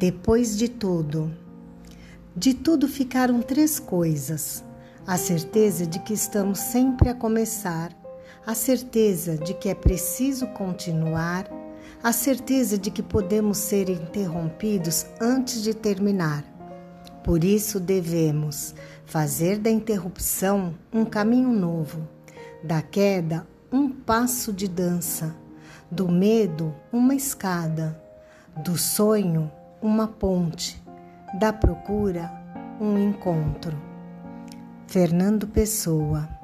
Depois de tudo, de tudo ficaram três coisas: a certeza de que estamos sempre a começar, a certeza de que é preciso continuar, a certeza de que podemos ser interrompidos antes de terminar. Por isso devemos fazer da interrupção um caminho novo, da queda um passo de dança, do medo uma escada, do sonho uma ponte, da procura um encontro. Fernando Pessoa